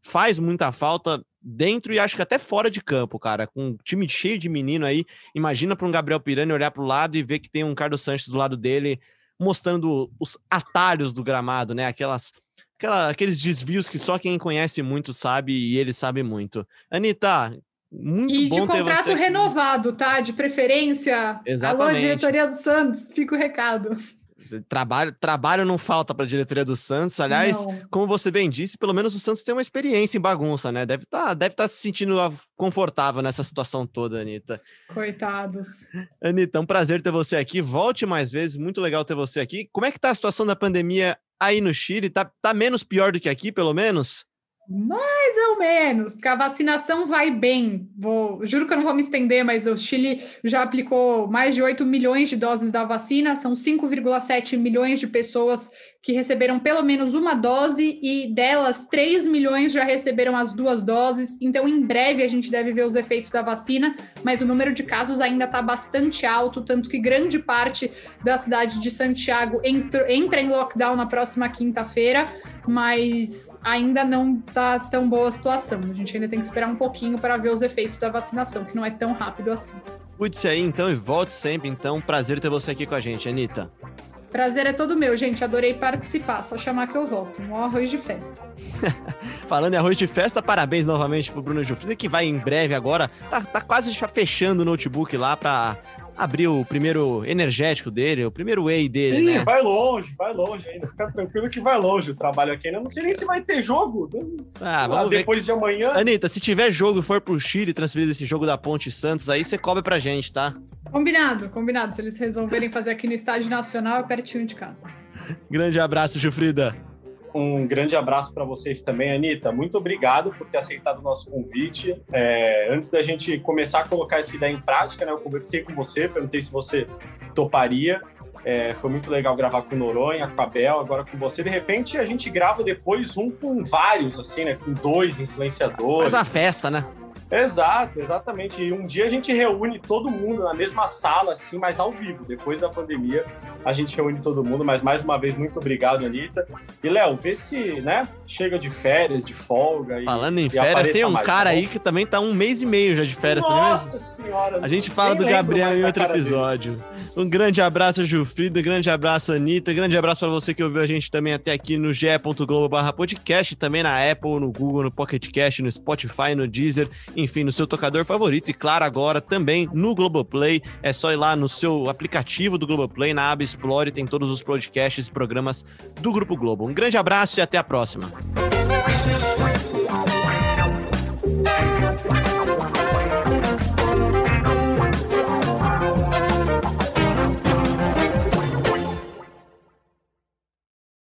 faz muita falta dentro e acho que até fora de campo, cara. Com um time cheio de menino aí, imagina para um Gabriel Pirani olhar para o lado e ver que tem um Carlos Sanches do lado dele, mostrando os atalhos do gramado, né? Aquelas, aquela, aqueles desvios que só quem conhece muito sabe e ele sabe muito. Anitta, muito e de contrato renovado, tá? De preferência. Exatamente. Alô, diretoria do Santos, fica o recado. Trabalho, trabalho não falta para a diretoria do Santos. Aliás, não. como você bem disse, pelo menos o Santos tem uma experiência em bagunça, né? Deve estar tá, deve tá se sentindo confortável nessa situação toda, Anitta. Coitados. Anitta, um prazer ter você aqui. Volte mais vezes, muito legal ter você aqui. Como é que tá a situação da pandemia aí no Chile? Tá, tá menos pior do que aqui, pelo menos? Mais ou menos, porque a vacinação vai bem. Vou, juro que eu não vou me estender, mas o Chile já aplicou mais de 8 milhões de doses da vacina, são 5,7 milhões de pessoas que receberam pelo menos uma dose e delas 3 milhões já receberam as duas doses. Então, em breve a gente deve ver os efeitos da vacina, mas o número de casos ainda está bastante alto, tanto que grande parte da cidade de Santiago entra, entra em lockdown na próxima quinta-feira, mas ainda não está tão boa a situação. A gente ainda tem que esperar um pouquinho para ver os efeitos da vacinação, que não é tão rápido assim. Cuide-se aí então e volte sempre. Então, prazer ter você aqui com a gente, Anitta. Prazer é todo meu, gente. Adorei participar. Só chamar que eu volto. Um arroz de festa. Falando em arroz de festa, parabéns novamente pro Bruno Jufrida, que vai em breve agora. Tá, tá quase fechando o notebook lá para abrir o primeiro energético dele, o primeiro whey dele, Sim, né? vai longe, vai longe ainda. Fica tranquilo que vai longe o trabalho aqui. Eu não sei nem se vai ter jogo. Ah, vamos depois ver. de amanhã. Anitta, se tiver jogo e for pro Chile transferido esse jogo da Ponte Santos, aí você cobra pra gente, tá? Combinado, combinado. Se eles resolverem fazer aqui no Estádio Nacional, é pertinho de casa. Grande abraço, Jufrida. Um grande abraço para vocês também, Anitta. Muito obrigado por ter aceitado o nosso convite. É, antes da gente começar a colocar essa ideia em prática, né, eu conversei com você, perguntei se você toparia. É, foi muito legal gravar com o Noronha, com a Bel, agora com você. De repente a gente grava depois um com vários, assim, né? Com dois influenciadores. Faz a festa, né? Exato, exatamente. E um dia a gente reúne todo mundo na mesma sala, assim, mas ao vivo. Depois da pandemia, a gente reúne todo mundo. Mas mais uma vez, muito obrigado, Anitta. E, Léo, vê se, né, chega de férias, de folga. Falando em férias, tem um mais, cara tá aí que também tá um mês e meio já de férias. Nossa né? senhora! A gente fala do Gabriel em outro episódio. Dele. Um grande abraço, Jufrida. Um grande abraço, Anitta. Um grande abraço para você que ouviu a gente também até aqui no ge.globo/podcast, também na Apple, no Google, no Pocket Cast, no Spotify, no Deezer enfim, no seu tocador favorito e, claro, agora também no Globoplay. É só ir lá no seu aplicativo do Globoplay, na aba Explore, tem todos os podcasts e programas do Grupo Globo. Um grande abraço e até a próxima.